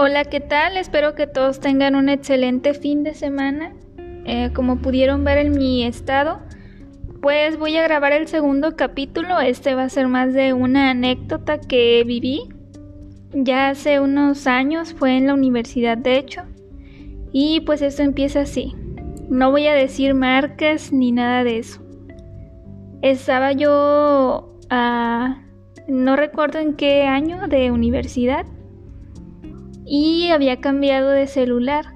Hola, ¿qué tal? Espero que todos tengan un excelente fin de semana. Eh, como pudieron ver en mi estado, pues voy a grabar el segundo capítulo. Este va a ser más de una anécdota que viví. Ya hace unos años, fue en la universidad de hecho. Y pues esto empieza así. No voy a decir marcas ni nada de eso. Estaba yo a... no recuerdo en qué año de universidad y había cambiado de celular.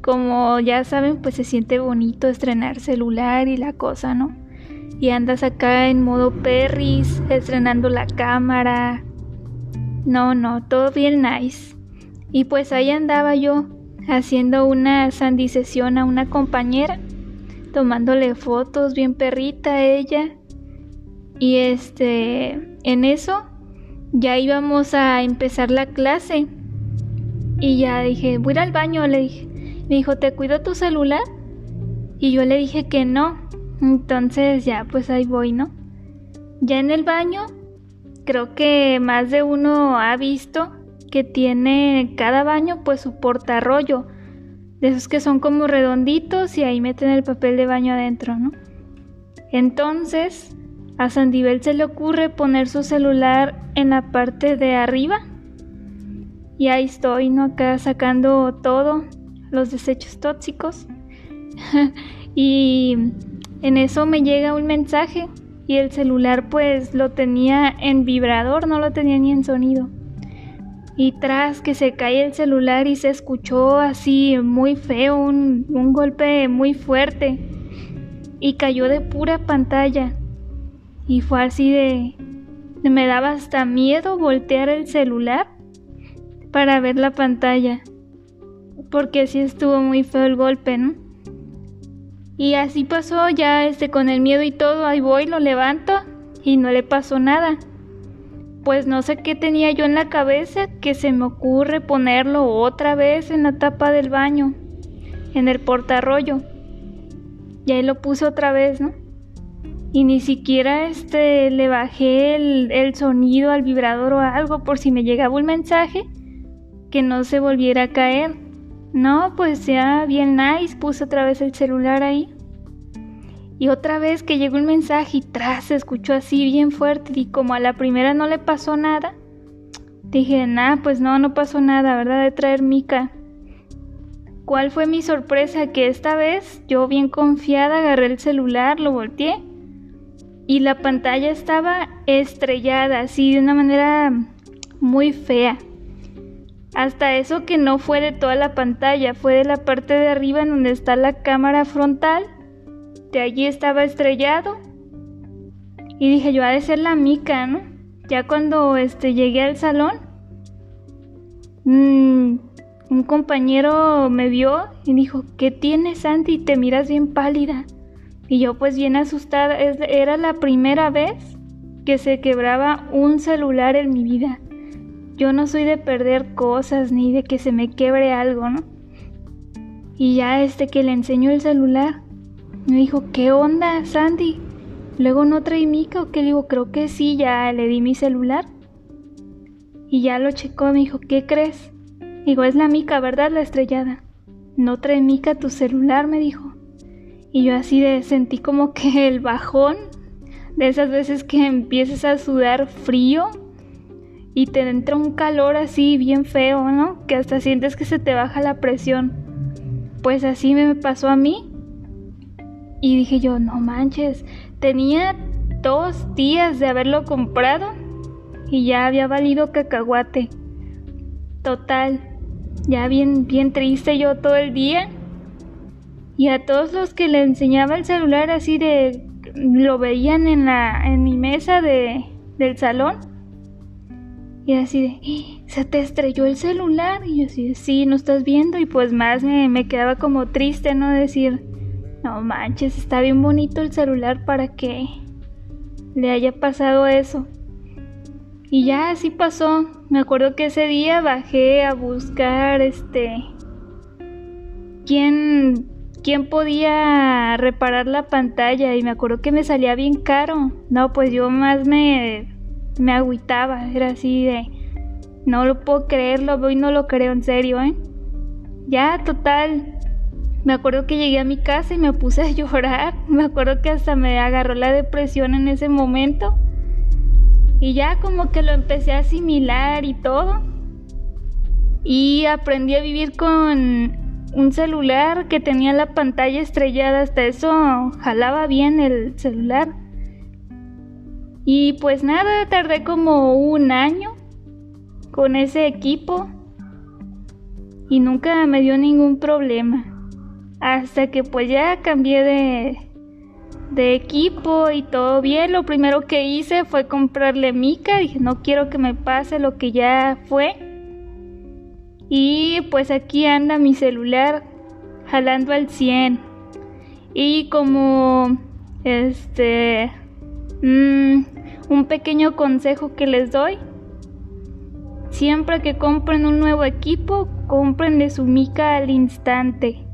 Como ya saben, pues se siente bonito estrenar celular y la cosa, ¿no? Y andas acá en modo perris, estrenando la cámara. No, no, todo bien nice. Y pues ahí andaba yo, haciendo una sandicesión a una compañera, tomándole fotos bien perrita ella. Y este, en eso ya íbamos a empezar la clase y ya dije, voy al baño, le dije. Me dijo, ¿te cuido tu celular? Y yo le dije que no. Entonces ya, pues ahí voy, ¿no? Ya en el baño, creo que más de uno ha visto que tiene cada baño pues su portarrollo. De esos que son como redonditos y ahí meten el papel de baño adentro, ¿no? Entonces, a Sandibel se le ocurre poner su celular en la parte de arriba y ahí estoy, ¿no? Acá sacando todo, los desechos tóxicos. y en eso me llega un mensaje y el celular pues lo tenía en vibrador, no lo tenía ni en sonido. Y tras que se cae el celular y se escuchó así muy feo, un, un golpe muy fuerte. Y cayó de pura pantalla. Y fue así de... Me daba hasta miedo voltear el celular para ver la pantalla. Porque sí estuvo muy feo el golpe, ¿no? Y así pasó, ya este con el miedo y todo, ahí voy, lo levanto y no le pasó nada. Pues no sé qué tenía yo en la cabeza que se me ocurre ponerlo otra vez en la tapa del baño, en el portarrollo. Y ahí lo puse otra vez, ¿no? Y ni siquiera este le bajé el, el sonido al vibrador o algo por si me llegaba un mensaje que no se volviera a caer. No, pues ya bien nice, puse otra vez el celular ahí. Y otra vez que llegó un mensaje y tras se escuchó así bien fuerte y como a la primera no le pasó nada, dije, nah, pues no, no pasó nada, ¿verdad? De traer mica. ¿Cuál fue mi sorpresa? Que esta vez yo bien confiada agarré el celular, lo volteé y la pantalla estaba estrellada, así de una manera muy fea. Hasta eso que no fue de toda la pantalla, fue de la parte de arriba en donde está la cámara frontal. De allí estaba estrellado. Y dije, yo ha de ser la mica, ¿no? Ya cuando este, llegué al salón, mm, un compañero me vio y dijo, ¿qué tienes, Santi? Te miras bien pálida. Y yo pues bien asustada, era la primera vez que se quebraba un celular en mi vida. Yo no soy de perder cosas ni de que se me quebre algo, ¿no? Y ya este que le enseñó el celular, me dijo, ¿qué onda, Sandy? Luego no trae mica o qué digo, creo que sí, ya le di mi celular. Y ya lo checó, me dijo, ¿qué crees? Digo, es la mica, ¿verdad? La estrellada. No trae mica tu celular, me dijo. Y yo así de sentí como que el bajón de esas veces que empiezas a sudar frío y te entra un calor así bien feo, ¿no? Que hasta sientes que se te baja la presión. Pues así me pasó a mí. Y dije yo, no manches, tenía dos días de haberlo comprado y ya había valido cacahuate. Total, ya bien, bien triste yo todo el día. Y a todos los que le enseñaba el celular así de, lo veían en la, en mi mesa de, del salón y así de, ¡Ah! se te estrelló el celular. Y yo así de, sí, no estás viendo. Y pues más me, quedaba como triste, ¿no? Decir, no manches, está bien bonito el celular para que le haya pasado eso. Y ya así pasó. Me acuerdo que ese día bajé a buscar este quién quién podía reparar la pantalla y me acuerdo que me salía bien caro. No, pues yo más me me agüitaba, era así de, No lo puedo creer, lo veo y no lo creo en serio, ¿eh? Ya, total. Me acuerdo que llegué a mi casa y me puse a llorar. Me acuerdo que hasta me agarró la depresión en ese momento. Y ya como que lo empecé a asimilar y todo. Y aprendí a vivir con un celular que tenía la pantalla estrellada, hasta eso jalaba bien el celular. Y pues nada, tardé como un año con ese equipo y nunca me dio ningún problema. Hasta que pues ya cambié de, de equipo y todo bien. Lo primero que hice fue comprarle mica. Dije, no quiero que me pase lo que ya fue. Y pues aquí anda mi celular jalando al 100. Y como este mm, un pequeño consejo que les doy. Siempre que compren un nuevo equipo, compren de su mica al instante.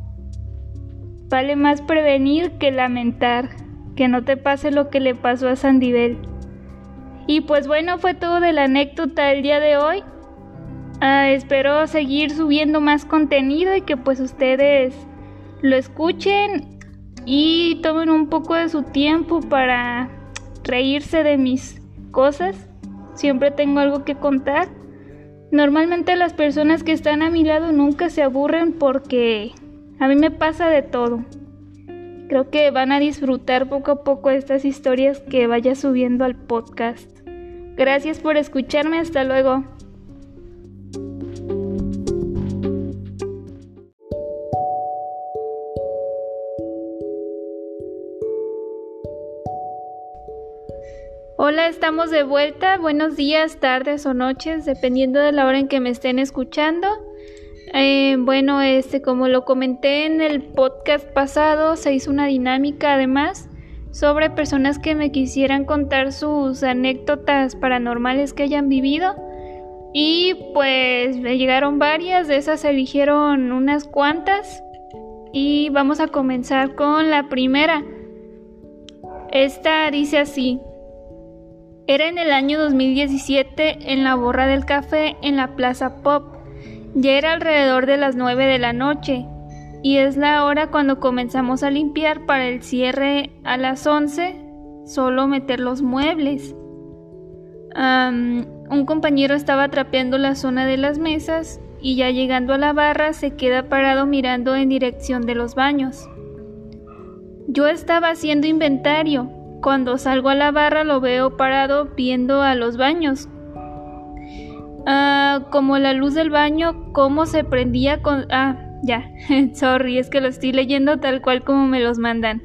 Vale más prevenir que lamentar, que no te pase lo que le pasó a Sandivel. Y pues bueno, fue todo de la anécdota del día de hoy. Ah, espero seguir subiendo más contenido y que pues ustedes lo escuchen y tomen un poco de su tiempo para reírse de mis cosas. Siempre tengo algo que contar. Normalmente las personas que están a mi lado nunca se aburren porque a mí me pasa de todo. Creo que van a disfrutar poco a poco estas historias que vaya subiendo al podcast. Gracias por escucharme, hasta luego. Hola, estamos de vuelta. Buenos días, tardes o noches, dependiendo de la hora en que me estén escuchando. Eh, bueno, este, como lo comenté en el podcast pasado, se hizo una dinámica además sobre personas que me quisieran contar sus anécdotas paranormales que hayan vivido. Y pues me llegaron varias, de esas eligieron unas cuantas. Y vamos a comenzar con la primera. Esta dice así. Era en el año 2017 en la borra del café en la Plaza Pop. Ya era alrededor de las 9 de la noche y es la hora cuando comenzamos a limpiar para el cierre a las 11, solo meter los muebles. un compañero estaba trapeando la zona de las mesas y ya llegando a la barra se queda parado mirando en dirección de los baños. Yo estaba haciendo inventario cuando salgo a la barra lo veo parado viendo a los baños. Ah, como la luz del baño, cómo se prendía con... Ah, ya, sorry, es que lo estoy leyendo tal cual como me los mandan.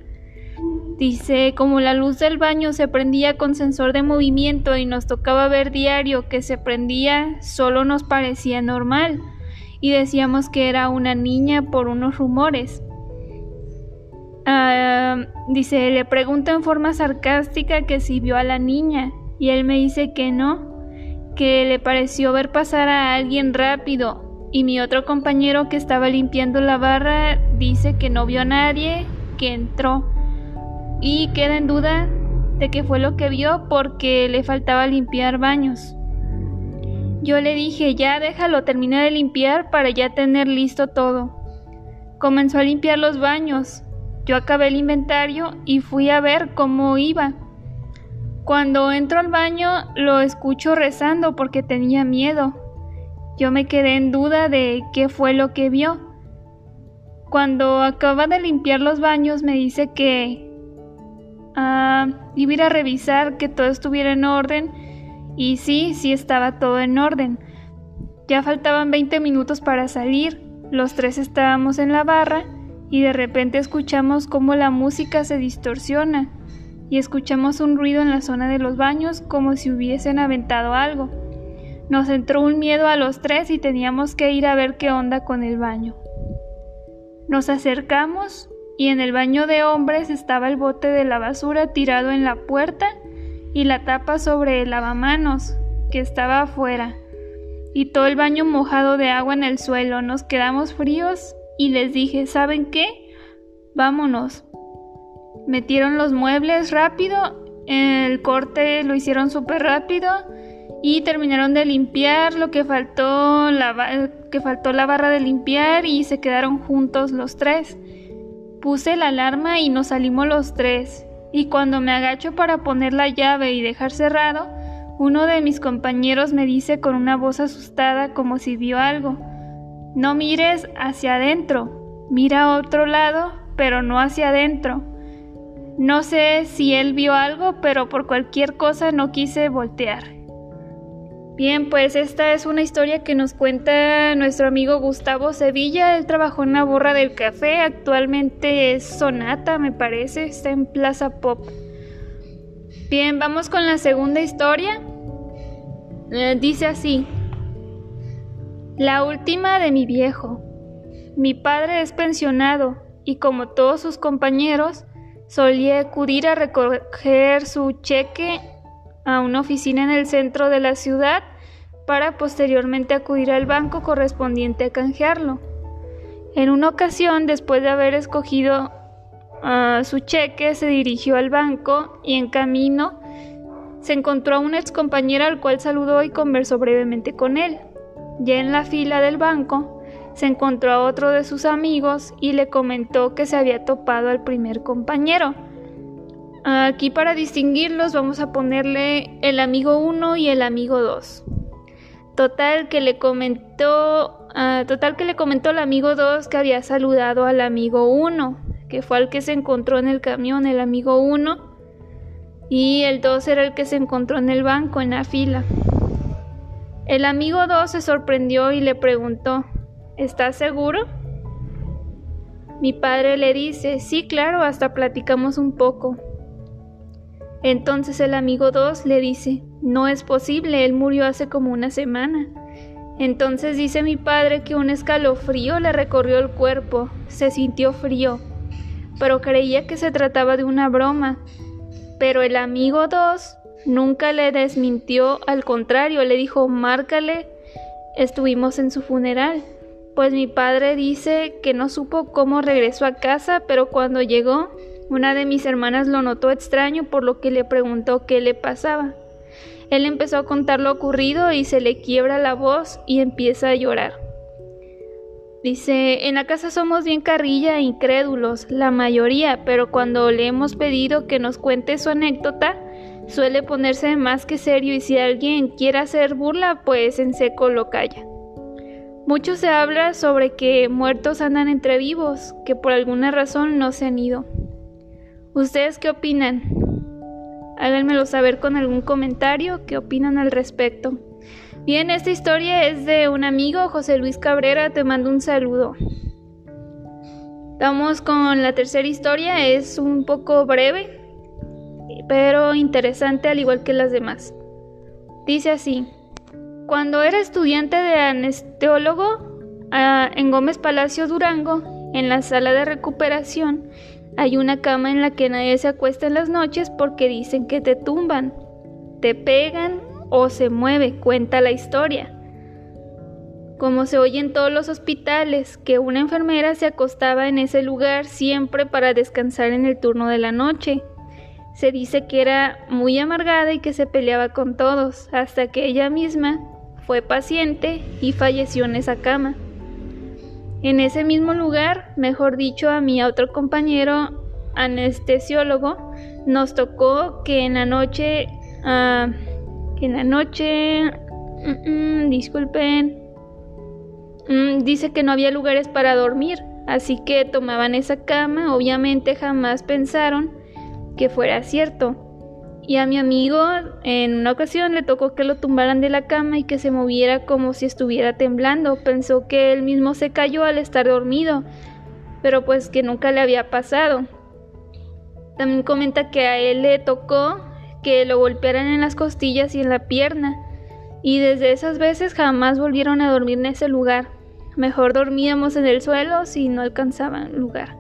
Dice, como la luz del baño se prendía con sensor de movimiento y nos tocaba ver diario que se prendía, solo nos parecía normal y decíamos que era una niña por unos rumores. Ah, dice, le pregunto en forma sarcástica que si vio a la niña y él me dice que no, que le pareció ver pasar a alguien rápido y mi otro compañero que estaba limpiando la barra dice que no vio a nadie, que entró y queda en duda de qué fue lo que vio porque le faltaba limpiar baños. Yo le dije, ya déjalo, terminé de limpiar para ya tener listo todo. Comenzó a limpiar los baños, yo acabé el inventario y fui a ver cómo iba. Cuando entro al baño lo escucho rezando porque tenía miedo. Yo me quedé en duda de qué fue lo que vio. Cuando acaba de limpiar los baños me dice que ah, iba a ir a revisar que todo estuviera en orden y sí, sí estaba todo en orden. Ya faltaban 20 minutos para salir. Los tres estábamos en la barra y de repente escuchamos cómo la música se distorsiona y escuchamos un ruido en la zona de los baños como si hubiesen aventado algo. Nos entró un miedo a los tres y teníamos que ir a ver qué onda con el baño. Nos acercamos y en el baño de hombres estaba el bote de la basura tirado en la puerta y la tapa sobre el lavamanos que estaba afuera y todo el baño mojado de agua en el suelo. Nos quedamos fríos y les dije, ¿saben qué? Vámonos. Metieron los muebles rápido, el corte lo hicieron súper rápido y terminaron de limpiar lo que faltó la, que faltó la barra de limpiar y se quedaron juntos los tres. Puse la alarma y nos salimos los tres. Y cuando me agacho para poner la llave y dejar cerrado, uno de mis compañeros me dice con una voz asustada como si vio algo. No mires hacia adentro, mira a otro lado, pero no hacia adentro. No sé si él vio algo, pero por cualquier cosa no quise voltear. Bien, pues esta es una historia que nos cuenta nuestro amigo Gustavo Sevilla. Él trabajó en la borra del café, actualmente es Sonata, me parece, está en Plaza Pop. Bien, vamos con la segunda historia. Eh, dice así. La última de mi viejo. Mi padre es pensionado y como todos sus compañeros, solía acudir a recoger su cheque a una oficina en el centro de la ciudad para posteriormente acudir al banco correspondiente a canjearlo. En una ocasión, después de haber escogido ah, su cheque, se dirigió al banco y en camino se encontró a un ex compañero al cual saludó y conversó brevemente con él. Ya en la fila del banco, se encontró a otro de sus amigos y le comentó que se había topado al primer compañero Aquí para distinguirlos vamos a ponerle el amigo 1 y el amigo 2. Total que le comentó, ah, total que le comentó el amigo 2 que había saludado al amigo 1, que fue el que se encontró en el camión, el amigo 1, y el 2 era el que se encontró en el banco, en la fila. El amigo 2 se sorprendió y le preguntó, ¿estás seguro? Mi padre le dice, sí, claro, hasta platicamos un poco. Entonces el amigo 2 le dice, no es posible, él murió hace como una semana. Entonces dice mi padre que un escalofrío le recorrió el cuerpo, se sintió frío, pero creía que se trataba de una broma. Pero el amigo 2 nunca le desmintió, al contrario, le dijo, márcale, estuvimos en su funeral. Pues mi padre dice que no supo cómo regresó a casa, pero cuando llegó una de mis hermanas lo notó extraño por lo que le preguntó qué le pasaba. Él empezó a contar lo ocurrido y se le quiebra la voz y empieza a llorar. Dice, en la casa somos bien carrilla e incrédulos, la mayoría, pero cuando le hemos pedido que nos cuente su anécdota, suele ponerse más que serio y si alguien quiere hacer burla, pues en seco lo calla. Mucho se habla sobre que muertos andan entre vivos, que por alguna razón no se han ido. ¿Ustedes qué opinan? Háganmelo saber con algún comentario qué opinan al respecto. Bien, esta historia es de un amigo, José Luis Cabrera, te mando un saludo. Vamos con la tercera historia, es un poco breve, pero interesante al igual que las demás. Dice así, cuando era estudiante de anesteólogo ah, en Gómez Palacio Durango, en la sala de recuperación, hay una cama en la que nadie se acuesta en las noches porque dicen que te tumban, te pegan o se mueve, cuenta la historia. Como se oye en todos los hospitales, que una enfermera se acostaba en ese lugar siempre para descansar en el turno de la noche. Se dice que era muy amargada y que se peleaba con todos, hasta que ella misma fue paciente y falleció en esa cama. En ese mismo lugar, mejor dicho, a mi otro compañero anestesiólogo nos tocó que en la noche, ah, que en la noche, mm, mm, disculpen, mm, dice que no había lugares para dormir, así que tomaban esa cama, obviamente jamás pensaron que fuera cierto. Y a mi amigo en una ocasión le tocó que lo tumbaran de la cama y que se moviera como si estuviera temblando. Pensó que él mismo se cayó al estar dormido, pero pues que nunca le había pasado. También comenta que a él le tocó que lo golpearan en las costillas y en la pierna. Y desde esas veces jamás volvieron a dormir en ese lugar. Mejor dormíamos en el suelo si no alcanzaban lugar.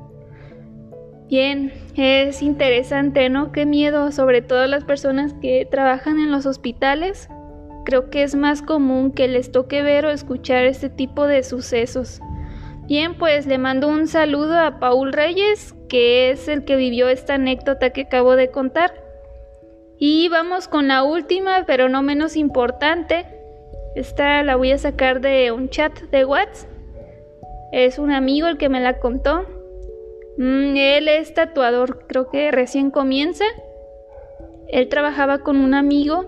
Bien, es interesante, ¿no? Qué miedo, sobre todo las personas que trabajan en los hospitales. Creo que es más común que les toque ver o escuchar este tipo de sucesos. Bien, pues le mando un saludo a Paul Reyes, que es el que vivió esta anécdota que acabo de contar. Y vamos con la última, pero no menos importante. Esta la voy a sacar de un chat de WhatsApp. Es un amigo el que me la contó. Mm, él es tatuador, creo que recién comienza. Él trabajaba con un amigo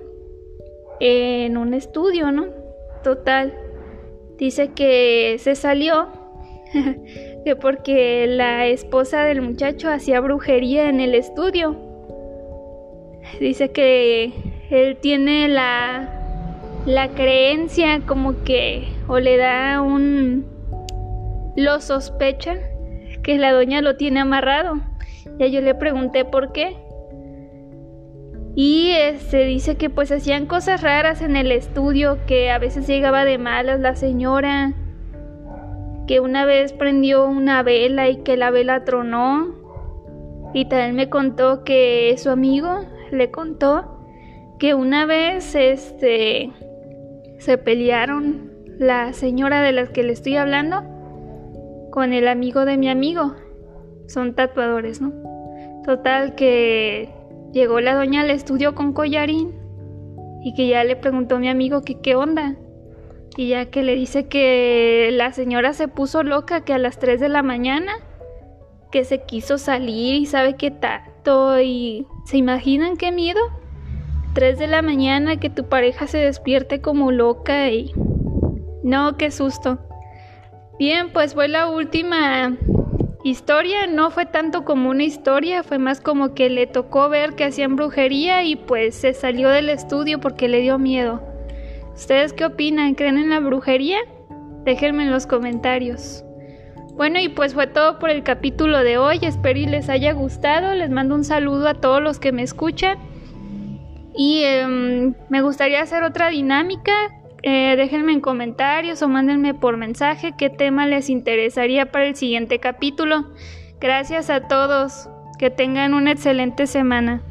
en un estudio, ¿no? Total. Dice que se salió que porque la esposa del muchacho hacía brujería en el estudio. Dice que él tiene la, la creencia como que o le da un... lo sospecha que la doña lo tiene amarrado. Ya yo le pregunté por qué. Y se este, dice que pues hacían cosas raras en el estudio, que a veces llegaba de malas la señora, que una vez prendió una vela y que la vela tronó. Y también me contó que su amigo le contó que una vez este se pelearon la señora de la que le estoy hablando con el amigo de mi amigo. Son tatuadores, ¿no? Total que llegó la doña al estudio con collarín y que ya le preguntó a mi amigo que qué onda. Y ya que le dice que la señora se puso loca, que a las 3 de la mañana, que se quiso salir y sabe qué tanto. Y se imaginan qué miedo. 3 de la mañana que tu pareja se despierte como loca y... No, qué susto. Bien, pues fue la última historia. No fue tanto como una historia, fue más como que le tocó ver que hacían brujería y pues se salió del estudio porque le dio miedo. ¿Ustedes qué opinan? ¿Creen en la brujería? Déjenme en los comentarios. Bueno, y pues fue todo por el capítulo de hoy. Espero y les haya gustado. Les mando un saludo a todos los que me escuchan. Y em, me gustaría hacer otra dinámica. Eh, déjenme en comentarios o mándenme por mensaje qué tema les interesaría para el siguiente capítulo. Gracias a todos. Que tengan una excelente semana.